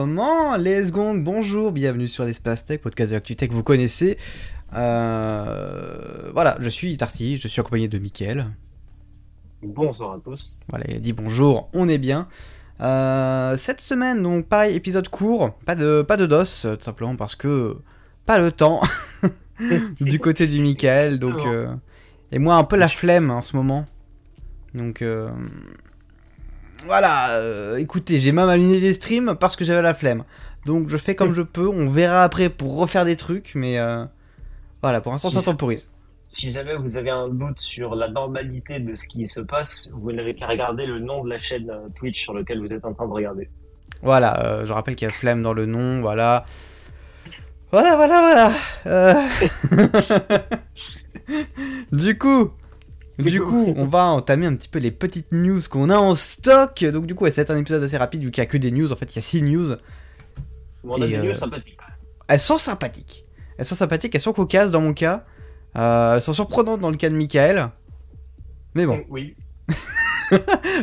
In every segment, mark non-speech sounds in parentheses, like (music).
Comment Les secondes, bonjour, bienvenue sur l'espace tech, podcast de ActuTech, vous connaissez. Euh, voilà, je suis Tarty, je suis accompagné de Mickaël. Bonsoir à tous. Voilà, il a dit bonjour, on est bien. Euh, cette semaine, donc pareil, épisode court, pas de, pas de DOS, tout simplement parce que pas le temps (laughs) du côté du Mickaël, donc... euh, et moi un peu la flemme en ce moment. Donc... voilà, euh, écoutez, j'ai même allumé des streams parce que j'avais la flemme. Donc je fais comme je peux, on verra après pour refaire des trucs, mais euh, voilà, pour l'instant ça temporise. Si jamais vous avez un doute sur la normalité de ce qui se passe, vous n'avez qu'à regarder le nom de la chaîne euh, Twitch sur laquelle vous êtes en train de regarder. Voilà, euh, je rappelle qu'il y a flemme dans le nom, voilà. Voilà, voilà, voilà. (laughs) (laughs) Du coup, Du du coup. on va entamer un petit peu les petites news qu'on a en stock. Donc du coup, ouais, ça va être un épisode assez rapide vu qu'il n'y a que des news. En fait, il y a 6 news. Bon, on a Et, des euh, news sympathiques. Elles sont sympathiques. Elles sont sympathiques, elles sont cocasses dans mon cas. Euh, elles sont surprenantes dans le cas de Michael. Mais bon, Oui. (laughs)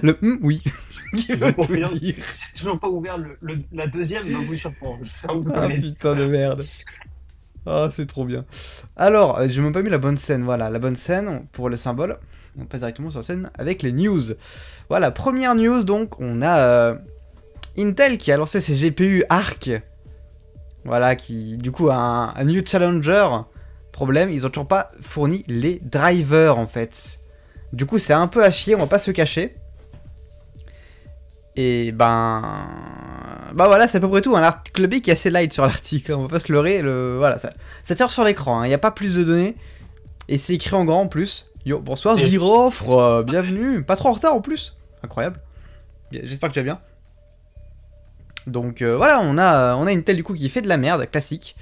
le hum, oui. (laughs) Qui Je veut tout confirme. dire. J'ai toujours pas ouvert le, le- la deuxième, donc vous surprendre. Je Ah putain de merde. (laughs) Ah, c'est trop bien. Alors, euh, j'ai même pas mis la bonne scène. Voilà, la bonne scène pour le symbole. On passe directement sur scène avec les news. Voilà, première news donc, on a euh, Intel qui a lancé ses GPU Arc. Voilà, qui du coup a un, un new challenger. Problème, ils ont toujours pas fourni les drivers en fait. Du coup, c'est un peu à chier, on va pas se cacher. Et ben. Bah voilà, c'est à peu près tout. Hein. L'article B qui est assez light sur l'article, on va pas se leurrer. Le... Voilà, ça, ça tire sur l'écran, il n'y a pas plus de données. Et c'est écrit en grand en plus. Yo, bonsoir Zirofre, euh, bienvenue. Pas trop en retard en plus. Incroyable. J'espère que tu vas bien. Donc euh, voilà, on a, on a Intel du coup qui fait de la merde, classique.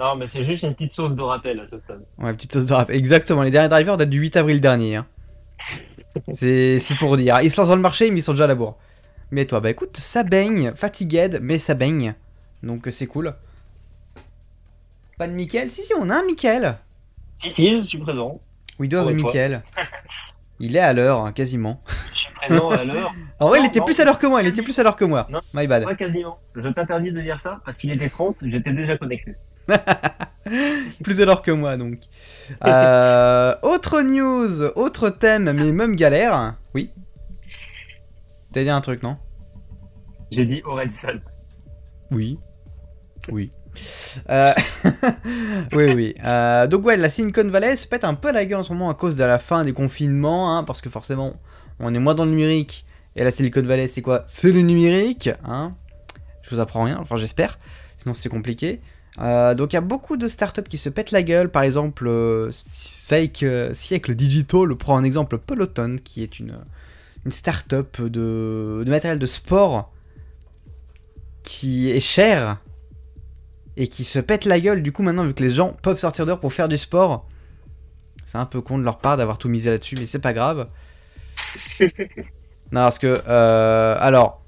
Non, mais c'est juste une petite sauce de rappel à ce stade. Ouais, petite sauce de rap. Exactement, les derniers drivers datent du 8 avril dernier. hein. (laughs) C'est c'est pour dire. Ils se lancent dans le marché, mais ils sont déjà à la bourre. Mais toi, bah écoute, ça baigne, fatigué, mais ça baigne. Donc euh, c'est cool. Pas de Mickaël? Si, si, on a un Mickaël. Si, si, je suis présent. Oui, et toi? Mickaël. (laughs) Il est à l'heure, hein, quasiment. Je suis présent à l'heure. En vrai, il était non. plus à l'heure que moi, il était plus à l'heure que moi. Non. My bad. Quasiment. Je t'interdis de dire ça parce qu'il était 30, j'étais déjà connecté. (laughs) Plus à l'heure que moi, donc. Euh, (laughs) autre news, autre thème, mais même galère. Oui. T'as dit un truc, non? J'ai dit Orelsan. Oui. Oui. Euh, (laughs) oui, oui. Euh, donc ouais, la Silicon Valley se pète un peu la gueule en ce moment à cause de la fin des confinements, hein, parce que forcément, on est moins dans le numérique. Et la Silicon Valley, c'est quoi? C'est le numérique, hein. Je vous apprends rien, enfin j'espère, sinon c'est compliqué. Euh, donc il y a beaucoup de startups qui se pètent la gueule, par exemple, Siècle, Siècle Digital prend un exemple Peloton, qui est une, une startup de, de matériel de sport qui est cher et qui se pète la gueule du coup maintenant vu que les gens peuvent sortir dehors pour faire du sport. C'est un peu con de leur part d'avoir tout misé là-dessus, mais c'est pas grave. (laughs) Non, parce que, euh, alors,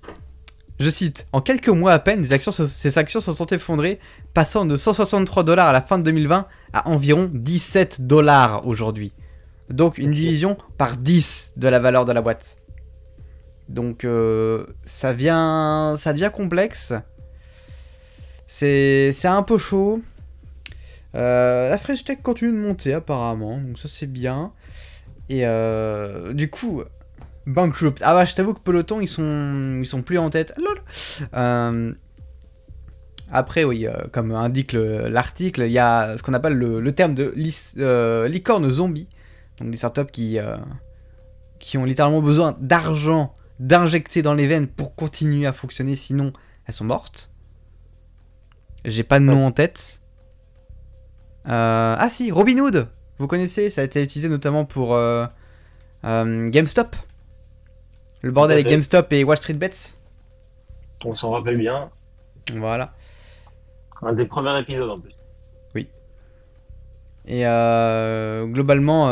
je cite, en quelques mois à peine, les actions, se- ces actions se sont effondrées, passant de 163 dollars à la fin de 2020 à environ 17 dollars aujourd'hui. Donc une division par 10 de la valeur de la boîte. Donc euh, ça vient, ça devient complexe. C'est, un peu chaud. Euh, la French Tech continue de monter apparemment, donc ça c'est bien. Et euh, du coup, Bankrupt. Ah bah je t'avoue que Peloton ils sont, ils sont plus en tête. Après oui, comme indique le- l'article, il y a ce qu'on appelle le, terme de licorne zombie. Donc des startups qui ont littéralement besoin d'argent d'injecter dans les veines pour continuer à fonctionner, sinon elles sont mortes. J'ai pas de nom en tête. Euh, ah si, Robinhood Vous connaissez, ça a été utilisé notamment pour euh, euh, GameStop. Le bordel avec. GameStop et Wall Street Bets. On s'en rappelle bien. Voilà. Un des premiers épisodes en plus. Et euh, globalement,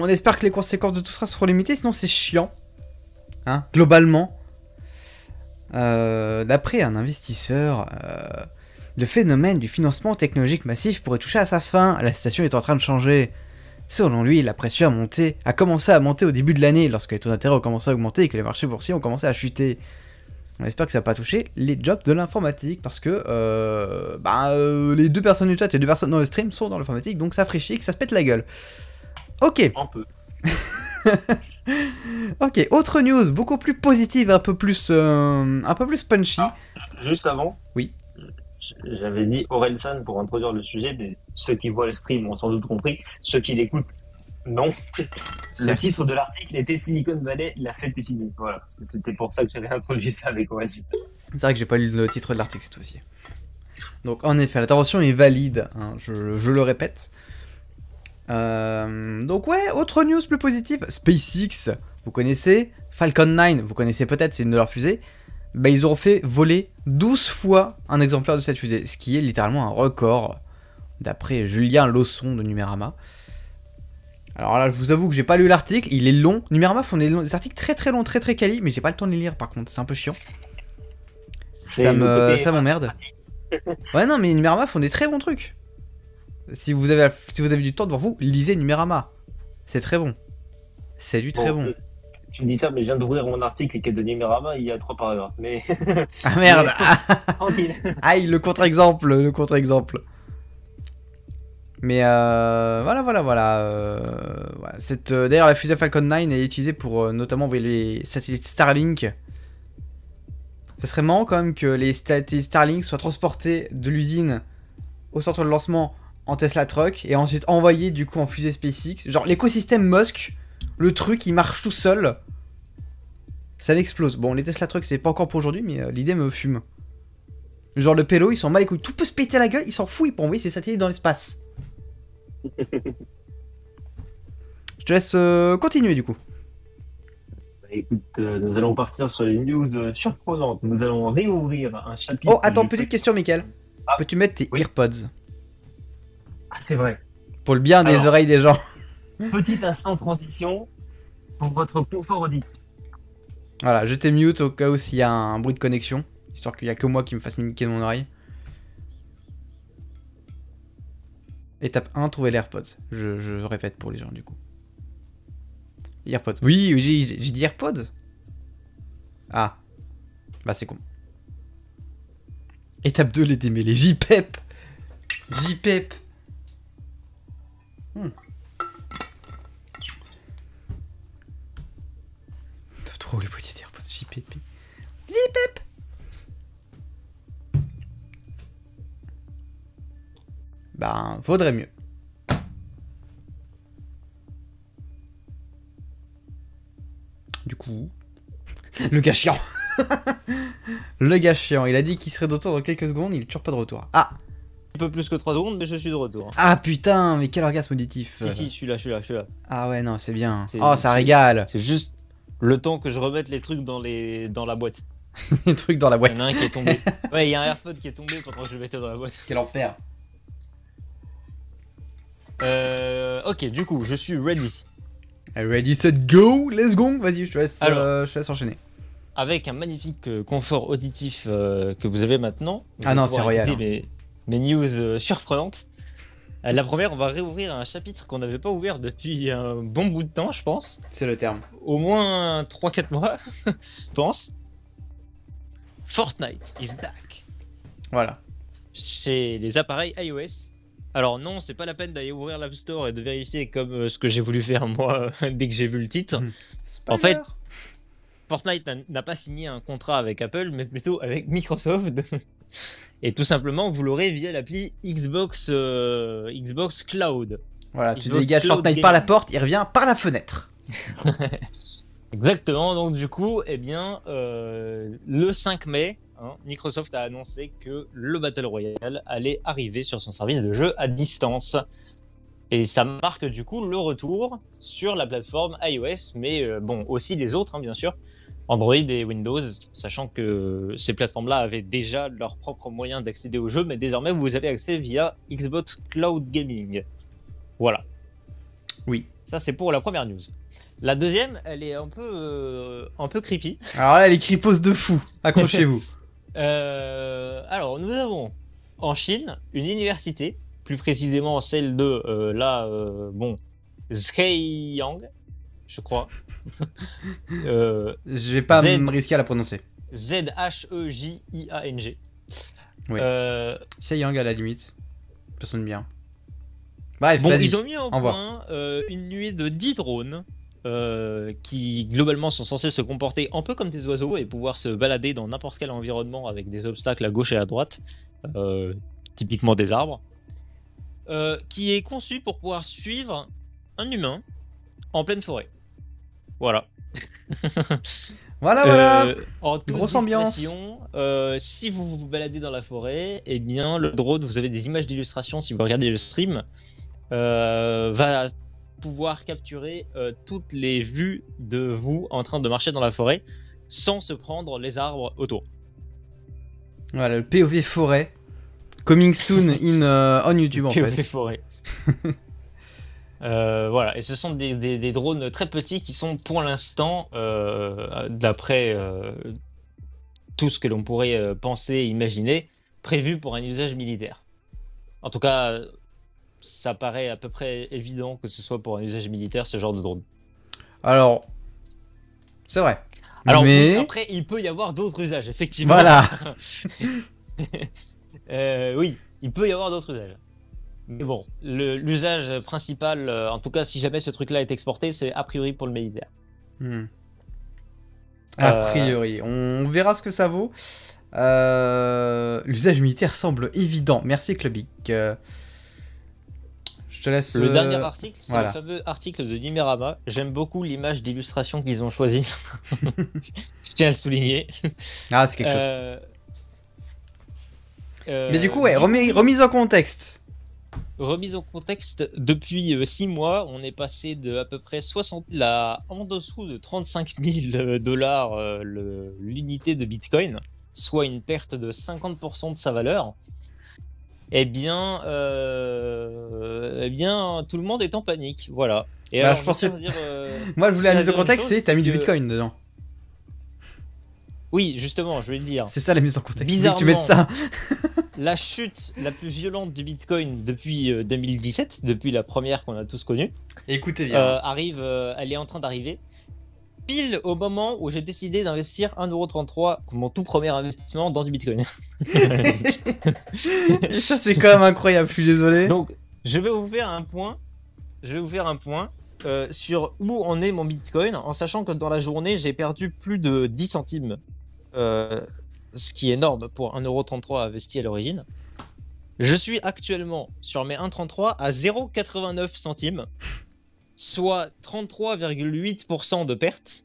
on espère que les conséquences de tout ça seront limitées, sinon c'est chiant. Hein, globalement. Euh, D'après un investisseur, euh, le phénomène du financement technologique massif pourrait toucher à sa fin. La situation est en train de changer. Selon lui, la pression a, commencé à monter au début de l'année, lorsque les taux d'intérêt ont commencé à augmenter et que les marchés boursiers ont commencé à chuter. On espère que ça va pas toucher les jobs de l'informatique parce que euh, bah, les deux personnes du chat et les deux personnes dans le stream sont dans l'informatique donc ça ferait chier que ça se pète la gueule. Ok, Un peu. (laughs) ok, autre news beaucoup plus positive, un peu plus, euh, un peu plus punchy. Juste avant. Oui. J'avais dit Orelsan pour introduire le sujet, mais ceux qui voient le stream ont sans doute compris. Ceux qui l'écoutent, non. (laughs) Le titre de l'article était Silicon Valley, la fête est finie. Voilà. C'était pour ça que j'avais introduit ça avec Orelsan. C'est vrai que j'ai pas lu le titre de l'article cette fois-ci. Donc en effet, l'intervention est valide, hein, je, je le répète. Euh, donc ouais, autre news plus positive, SpaceX, vous connaissez, Falcon 9, vous connaissez peut-être, c'est une de leurs fusées. Bah, ils ont fait voler 12 fois un exemplaire de cette fusée, ce qui est littéralement un record, d'après Julien Lawson de Numérama. Alors là, je vous avoue que j'ai pas lu l'article, il est long. Numérama font des, des articles très très longs, très très quali, mais j'ai pas le temps de les lire par contre, c'est un peu chiant. Ça me- m'emmerde. (laughs) Ouais, non, mais Numérama font des très bons trucs. Si vous avez, si vous avez du temps devant vous, lisez Numérama. C'est très bon. C'est du très bon. euh, Tu me dis ça, mais je viens d'ouvrir mon article qui est de Numérama, il y a trois paragraphes. Mais (laughs) Ah merde (laughs) tranquille. (laughs) Aïe, le contre-exemple, le contre-exemple. Mais euh, voilà, voilà, voilà. euh, voilà. Cette, euh, D'ailleurs, la fusée Falcon 9 est utilisée pour euh, notamment envoyer les satellites Starlink. Ce serait marrant quand même que les satellites Starlink soient transportés de l'usine au centre de lancement en Tesla Truck et ensuite envoyés du coup en fusée SpaceX. Genre l'écosystème Musk, le truc il marche tout seul. Ça m'explose. Bon, les Tesla Truck c'est pas encore pour aujourd'hui, mais euh, l'idée me fume. Genre le pélo, ils s'en bat les couilles. Tout peut se péter la gueule, il s'en fout, il peut envoyer ses satellites dans l'espace. (laughs) Je te laisse euh, continuer du coup. Bah, Écoute, euh, nous allons partir sur les news surprenantes. Nous allons réouvrir un chapitre. Oh, attends, petite question, Michael. Ah, Peux-tu mettre tes oui. AirPods? Ah, c'est vrai. Pour le bien des oreilles des gens. (laughs) Petit instant transition pour votre confort auditif. Voilà, je t'ai mute au cas où s'il y a un bruit de connexion. Histoire qu'il y a que moi qui me fasse mimiquer de mon oreille. Étape 1, trouver les AirPods. Je, je répète pour les gens du coup. AirPods. Oui, oui, j'ai j'ai dit AirPods Ah. Bah c'est con. Étape 2, les démêlés. JPEP JPEP Hmm. Trop les petits AirPods JPEP. JPEP Ben, vaudrait mieux. Du coup, (laughs) le gars chiant. (laughs) le gars chiant. Il a dit qu'il serait de retour dans quelques secondes. Il est toujours pas de retour. Ah, peu plus que 3 secondes, mais je suis de retour. ah putain, mais quel orgasme auditif. Si, si, je suis là, je suis là, je suis là. Ah ouais, non, c'est bien. Oh, ça régale. C'est juste le temps que je remette les trucs dans, les... dans la boîte. (laughs) Les trucs dans la Il boîte. y en a un qui est tombé. (laughs) Ouais, il y a un AirPod qui est tombé pendant que je le mettais dans la boîte. Quel enfer. Euh, ok, du coup, je suis ready. Ready, set, go. Let's go. Vas-y, je te laisse, Alors. euh, je te laisse enchaîner. Avec un magnifique euh, confort auditif euh, que vous avez maintenant. vous Ah non, c'est royal, écouter Mes, mes news euh, surprenantes. Euh, la première, on va réouvrir un chapitre qu'on n'avait pas ouvert depuis un bon bout de temps, je pense. C'est le terme. Au moins 3-4 mois, je (laughs) pense. Fortnite is back. Voilà. chez les appareils iOS. Alors non, c'est pas la peine d'aller ouvrir l'App Store et de vérifier comme euh, ce que j'ai voulu faire (laughs) moi (laughs) dès que j'ai vu le titre. Mhm. En fait. Fortnite n'a pas signé un contrat avec Apple, mais plutôt avec Microsoft. Et tout simplement, vous l'aurez via l'appli Xbox, euh, Xbox Cloud. Voilà, tu dégages Cloud Fortnite par la porte, il revient par la fenêtre. (laughs) Exactement, donc du coup, eh bien, euh, le 5 mai, hein, Microsoft a annoncé que le Battle Royale allait arriver sur son service de jeu à distance. Et ça marque du coup le retour sur la plateforme iOS, mais euh, bon, aussi les autres, hein, bien sûr, Android et Windows, sachant que ces plateformes-là avaient déjà leurs propres moyens d'accéder au jeu, mais désormais vous avez accès via Xbox Cloud Gaming. Voilà. Oui. Ça, c'est pour la première news. La deuxième, elle est un peu, euh, un peu creepy. Alors là, les cripos de fou. Accrochez-vous. (laughs) Euh, alors, nous avons en Chine une université, plus précisément celle de, euh, là, euh, bon, Zhejiang, je crois. (laughs) Euh, Je vais pas Z. me risquer à la prononcer. Z-H-E-J-I-A-N-G. Oui. Euh, C'est Yang à la limite. Ça sonne bien. Bref, Bon, ils ont mis en point euh, une nuée de 10 drones euh, qui globalement sont censés se comporter un peu comme des oiseaux et pouvoir se balader dans n'importe quel environnement avec des obstacles à gauche et à droite, euh, typiquement des arbres, euh, qui est conçu pour pouvoir suivre un humain en pleine forêt. Voilà. (laughs) Voilà, voilà. Euh, en toute Grosse ambiance. euh, si vous vous baladez dans la forêt, eh bien le drone, vous avez des images d'illustration si vous regardez le stream, euh, va pouvoir capturer euh, toutes les vues de vous en train de marcher dans la forêt sans se prendre les arbres autour. Voilà, le POV forêt. Coming soon in, euh, on YouTube en POV fait. forêt. (laughs) Euh, voilà, et ce sont des, des- des drones très petits qui sont pour l'instant, euh, d'après euh, tout ce que l'on pourrait penser et imaginer, prévus pour un usage militaire. En tout cas, ça paraît à peu près évident que ce soit pour un usage militaire ce genre de drone. Alors, c'est vrai. Alors Mais, après, il peut y avoir d'autres usages, effectivement. voilà. (laughs) Oui, il peut y avoir d'autres usages. Mais bon, l'usage principal, euh, en tout cas si jamais ce truc-là est exporté, c'est a priori pour le militaire. Hmm. A Euh, priori, on verra ce que ça vaut. Euh, L'usage militaire semble évident. Merci Clubic. Euh, Je te laisse. Le euh, dernier article, c'est voilà. le fameux article de Numerama. J'aime beaucoup l'image d'illustration qu'ils ont choisie. (laughs) Je tiens à le souligner. Ah, c'est quelque chose. Mais du coup, ouais, du remis- remise en contexte. Remise en contexte, depuis 6 mois, on est passé de à peu près 60 000 à en dessous de 35 000 dollars euh, le- l'unité de Bitcoin, soit une perte de 50% de sa valeur. Eh bien, euh, eh bien, tout le monde est en panique, voilà. Et Bah, alors, je je pensais- dire, euh, (laughs) Moi, je voulais la mise une contexte, c'est t'as mis du bitcoin dedans. Oui, justement, je vais le dire. C'est ça la mise en contexte. Que tu mets Bizarrement. ça. (laughs) La chute la plus violente du Bitcoin depuis euh, 2017, depuis la première qu'on a tous connue, Écoutez bien. euh, arrive, euh, elle est en train d'arriver. Pile au moment où j'ai décidé d'investir 1,33€ comme mon tout premier investissement dans du Bitcoin. (laughs) ça, c'est quand même incroyable. Je suis désolé. Donc, je vais vous faire un point. Je vais vous faire un point euh, sur où en est mon Bitcoin, en sachant que dans la journée, j'ai perdu plus de 10 centimes. Euh, ce qui est énorme pour 1,33€ investi à l'origine. Je suis actuellement sur mes 1,33 à 0,89 centimes, soit 33,8% de perte,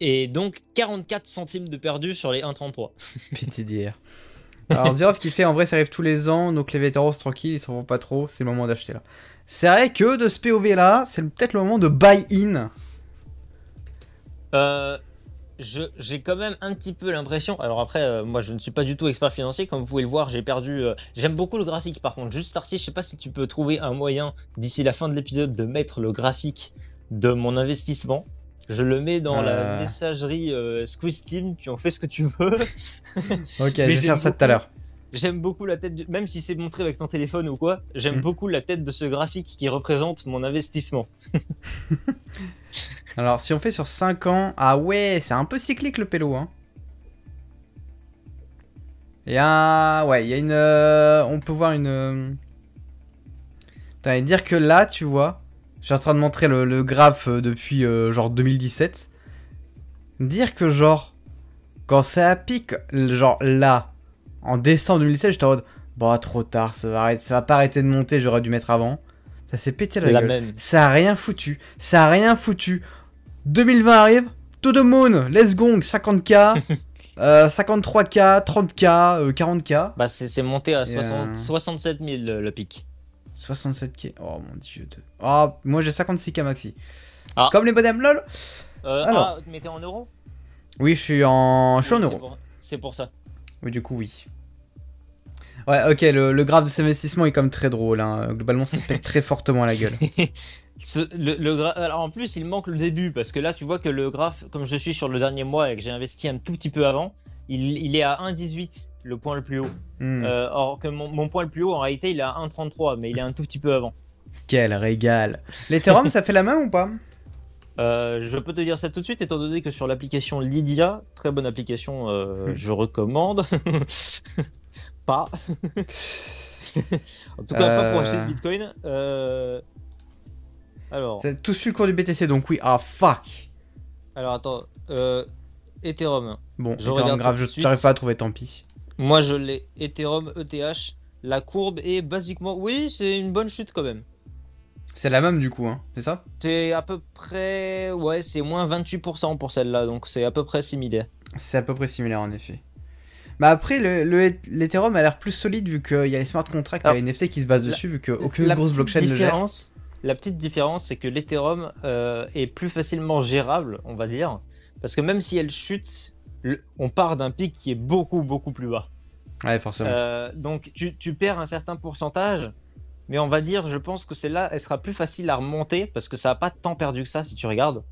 et donc 44 centimes de perdu sur les 1,33. (laughs) PTDR. (laughs) Alors, Zerov qui fait en vrai, ça arrive tous les ans, donc les vétérans, c'est tranquille, ils s'en vont pas trop, c'est le moment d'acheter là. C'est vrai que de ce POV là, c'est peut-être le moment de buy-in. Euh, j'ai quand même un petit peu l'impression. Alors après, euh, moi je ne suis pas du tout expert financier, comme vous pouvez le voir, j'ai perdu. euh, J'aime beaucoup le graphique par contre. Juste Artie, je sais pas si tu peux trouver un moyen d'ici la fin de l'épisode de mettre le graphique de mon investissement. Je le mets dans Euh. la messagerie euh, Squeeze Team, tu en fais ce que tu veux. (laughs) Ok, (laughs) je vais faire ça tout à l'heure. J'aime beaucoup la tête, du- même si c'est montré avec ton téléphone ou quoi, j'aime Mm. beaucoup la tête de ce graphique qui représente mon investissement. (laughs) Alors, si on fait sur 5 ans, ah ouais, c'est un peu cyclique le pélo, hein. Il y a, ouais, il y a une, euh, on peut voir une. euh, et dire que là, tu vois, je suis en train de montrer le, le graphe euh, depuis euh, genre 2017. Dire que genre, quand ça pique, genre là, en décembre 2017, j'étais en mode, bon, trop tard, ça va, arrêter, ça va pas arrêter de monter, j'aurais dû mettre avant. Ça s'est pété la, La gueule. même. Ça a rien foutu. Ça a rien foutu. 2020 arrive. To the moon. Let's go. 50k. (laughs) euh, 53k. 30k. euh, 40k. Bah c'est monté à Et, 60 euh, 67 000 le, le pic. 67k. Oh mon dieu. de- Oh, moi j'ai 56k maxi. Ah. Comme les bonhommes lol. Euh, Alors. Ah, mais t'es en euros? Oui, je suis en. Je suis en euros. c'est pour- C'est pour ça. Oui, du coup, oui. Ouais, ok, le, le graphe de cet investissement est comme très drôle. Hein. Globalement, ça se pète très (laughs) fortement à la gueule. (laughs) Ce- le, le gra- Alors en plus, il manque le début parce que là, tu vois que le graphe, comme je suis sur le dernier mois et que j'ai investi un tout petit peu avant, il, il est à 1,18 le point le plus haut. Hmm, Euh, or que mon, mon point le plus haut, en réalité, il est à 1,33, mais il est un tout petit peu avant. Quel régal. L'Ethereum, (laughs) ça fait la même ou pas? Euh, je peux te dire ça tout de suite, étant donné que sur l'application Lydia, très bonne application, euh, Hmm. je recommande. (laughs) pas. (laughs) en tout cas, pas pour acheter bitcoin. Euh, Alors, T'as tous su le cours du BTC, donc oui. Ah, fuck. alors attends. Euh, Ethereum. Bon, Je Ethereum, regarde grave, tout je t'arrive pas à trouver, tant pis. Moi, je l'ai. Ethereum, ETH. La courbe est basiquement. Oui, c'est une bonne chute quand même. C'est la même du coup, hein, c'est ça? C'est à peu près. Ouais, c'est moins 28% pour celle-là, donc c'est à peu près similaire. C'est à peu près similaire en effet. Bah après, le, le- l'Ethereum a l'air plus solide vu qu'il y a les smart contracts, Alors, les NFT qui se basent la- dessus vu qu'aucune grosse blockchain ne le gère. La petite différence, c'est que l'Ethereum euh, est plus facilement gérable, on va dire. Parce que même si elle chute, le- on part d'un pic qui est beaucoup, beaucoup plus bas. Ouais, forcément. Euh, donc tu, tu perds un certain pourcentage, mais on va dire, je pense que celle-là, elle sera plus facile à remonter parce que ça n'a pas tant perdu que ça si tu regardes.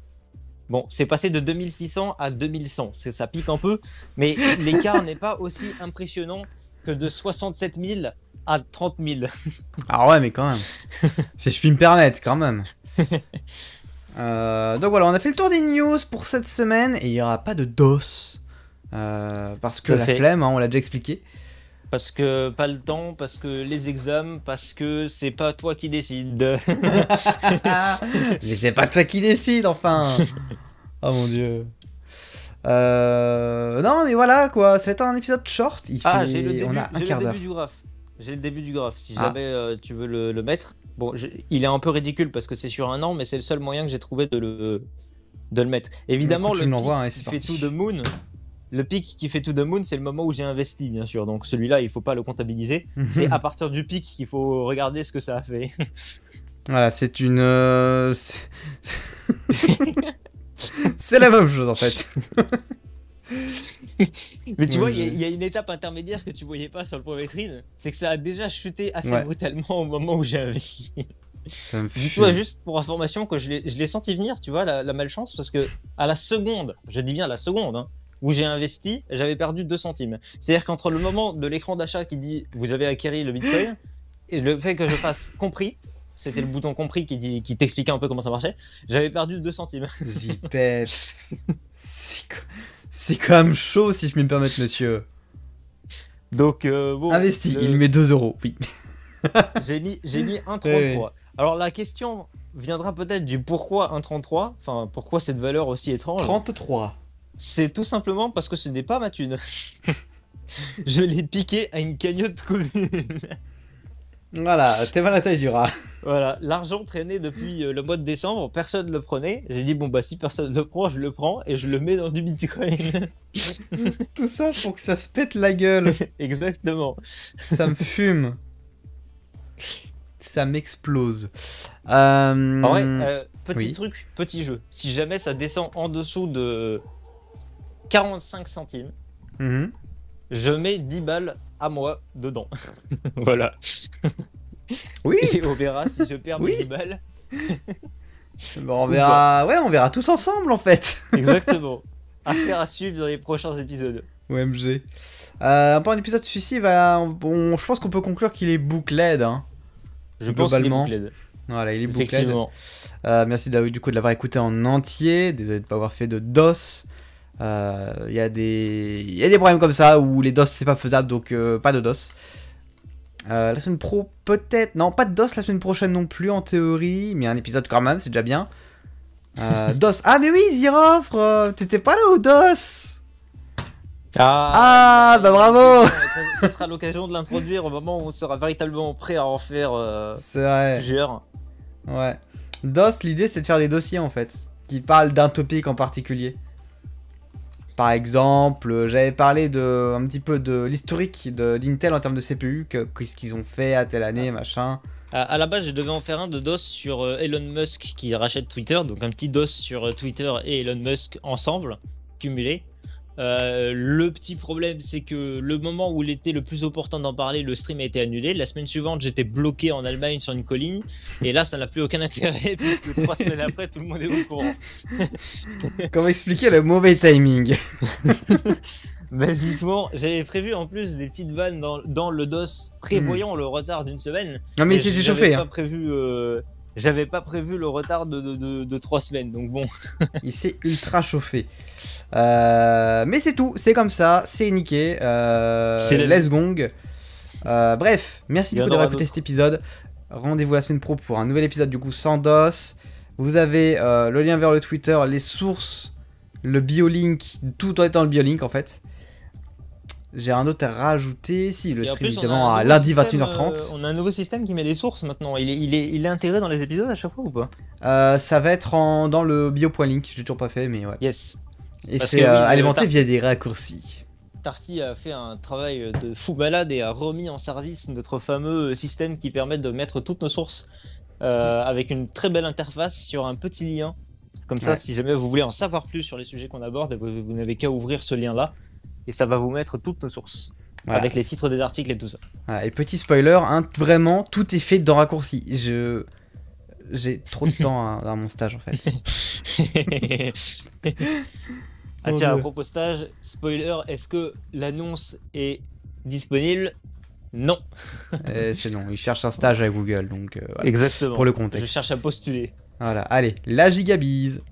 Bon, c'est passé de 2600 à 2100, c'est- ça pique un peu, mais l'écart n'est pas aussi impressionnant que de 67 000 à 30 000. (laughs) Ah ouais, mais quand même. si je puis me permettre, quand même. (laughs) Euh, donc voilà, on a fait le tour des news pour cette semaine et il n'y aura pas de DOS. Euh, parce que la fait. flemme, hein, on l'a déjà expliqué. Parce que pas le temps, parce que les examens, parce que c'est pas toi qui décide. (laughs) mais c'est pas toi qui décide, enfin. (laughs) oh mon dieu. Euh, non, mais voilà quoi, ça va être un épisode short. Il ah, fait- j'ai le début, j'ai le du graphe. J'ai le début du graphe. Si Ah. jamais euh, tu veux le, le mettre. Bon, je- il est un peu ridicule parce que c'est sur un an, mais c'est le seul moyen que j'ai trouvé de le, de le mettre. Évidemment, Écoute, le pic hein, qui fait parti. tout de Moon. Le pic qui fait tout de Moon, c'est le moment où j'ai investi, bien sûr. Donc celui-là, il faut pas le comptabiliser. C'est à partir du pic qu'il faut regarder ce que ça a fait. (laughs) Voilà, c'est une. euh, (laughs) c'est- la même chose en fait. (laughs) Mais tu vois, il y, a- y une étape intermédiaire que tu voyais pas sur le point vitrine, c'est que ça a déjà chuté assez Ouais. brutalement au moment où j'ai investi. Ça me juste pour information que je l'ai je l'ai senti venir, tu vois, la, la malchance, parce que à la seconde, je dis bien la seconde, hein, où j'ai investi, j'avais perdu 2 centimes. C'est-à-dire qu'entre le moment de l'écran d'achat qui dit vous avez acquis le bitcoin et le fait que je fasse compris, c'était le bouton compris qui, dit- qui t'expliquait un peu comment ça marchait, j'avais perdu 2 centimes. (laughs) Zipette. C'est quand même chaud si je puis me permettre, monsieur. Donc, euh, bon. Investi, le- il met 2 euros. Oui. (laughs) J'ai mis, j'ai mis 1,33. Oui, oui. Alors la question viendra peut-être du pourquoi 1,33, enfin pourquoi cette valeur aussi étrange? 33. C'est tout simplement parce que ce n'est pas ma thune. (laughs) Je l'ai piqué à une cagnotte commune. Voilà, t'es mal la taille du rat. voilà, l'argent traînait depuis euh, le mois de décembre, personne ne le prenait. J'ai dit bon bah si personne le prend, je le prends et je le mets dans du bitcoin. (laughs) Tout ça pour que ça se pète la gueule. (laughs) Exactement. Ça me fume. Ça m'explose. Euh... En vrai, euh, petit oui. truc, petit jeu. Si jamais ça descend en dessous de 45 centimes, mhm. je mets 10 balles à moi dedans. (laughs) voilà. Oui, Et on verra si je perds Oui. mes 10 balles. bon, on verra. Ouais, on verra tous ensemble en fait. Exactement. Affaire à suivre dans les prochains épisodes. OMG. Euh, un peu un épisode celui-ci va. Bon, je pense qu'on peut conclure qu'il est booklet. Hein. Je pense qu'il est bouclé. Voilà, il est booklet. Effectivement. Euh, merci d'avoir- du coup de l'avoir écouté en entier. Désolé de ne pas avoir fait de DOS. Euh, Il y, a des... il y a des problèmes comme ça où les DOS c'est pas faisable donc euh, pas de DOS. Euh, la semaine pro peut-être. Non, pas de DOS la semaine prochaine non plus en théorie. Mais un épisode quand même, c'est déjà bien. Euh, (laughs) DOS. Ah mais oui, Zirofre euh, T'étais pas là au DOS Ah, bah bravo ça, ça sera l'occasion de l'introduire au moment où on sera véritablement prêt à en faire euh, C'est vrai. plusieurs. Ouais. DOS, l'idée c'est de faire des dossiers en fait, qui parlent d'un topic en particulier. Par exemple, j'avais parlé de un petit peu de l'historique de- d'Intel en termes de CPU, que- qu'est-ce qu'ils ont fait à telle année, machin. À, à la base, je devais en faire un de DOS sur euh, Elon Musk qui rachète Twitter, donc un petit DOS sur euh, Twitter et Elon Musk ensemble, cumulé. Euh, le petit problème, c'est que le moment où il était le plus opportun d'en parler, le stream a été annulé. La semaine suivante, j'étais bloqué en Allemagne sur une colline. Et là, ça n'a plus aucun intérêt (laughs) puisque trois semaines après, tout le monde est au courant. (laughs) Comment expliquer le mauvais timing? (laughs) Basiquement, j'avais prévu en plus des petites vannes dans, dans le DOS prévoyant le retard d'une semaine. Non mais il s'était chauffé. pas Hein. prévu. euh, j'avais pas prévu le retard de, de, de, de trois semaines, donc bon. (laughs) Il s'est ultra chauffé. Euh, mais c'est tout, c'est comme ça, c'est niqué. Euh, C'est la let's gong. Euh, bref, merci en beaucoup d'avoir écouté cet épisode. Rendez-vous la semaine pro pour un nouvel épisode du coup sans DOS. Vous avez le lien vers le Twitter, les sources, le biolink, tout être dans le biolink en fait. J'ai un autre à rajouter. Si, le stream plus, évidemment à lundi système, 21h30. euh, on a un nouveau système qui met les sources maintenant. Il est, il est, il est intégré dans les épisodes à chaque fois ou pas? Euh, ça va être en, dans le bio.link, j'ai toujours pas fait, mais ouais. Yes. Et c'est oui, euh, alimenté via des raccourcis. Tarty a fait un travail de fou malade et a remis en service notre fameux système qui permet de mettre toutes nos sources avec une très belle interface sur un petit lien. Comme ça, Ouais. si jamais vous voulez en savoir plus sur les sujets qu'on aborde, vous, vous n'avez qu'à ouvrir ce lien-là et ça va vous mettre toutes nos sources Voilà. avec les titres des articles et tout ça. Voilà, et petit spoiler, hein, vraiment, tout est fait dans raccourci. Je. J'ai trop de (laughs) temps à- dans mon stage en fait. (laughs) ah tiens, à propos stage, spoiler, est-ce que l'annonce est disponible? Non. (laughs) Euh, c'est non, il cherche un stage à Google donc euh, voilà. Exactement. pour le Je contexte. cherche à postuler. Voilà, allez, la gigabise.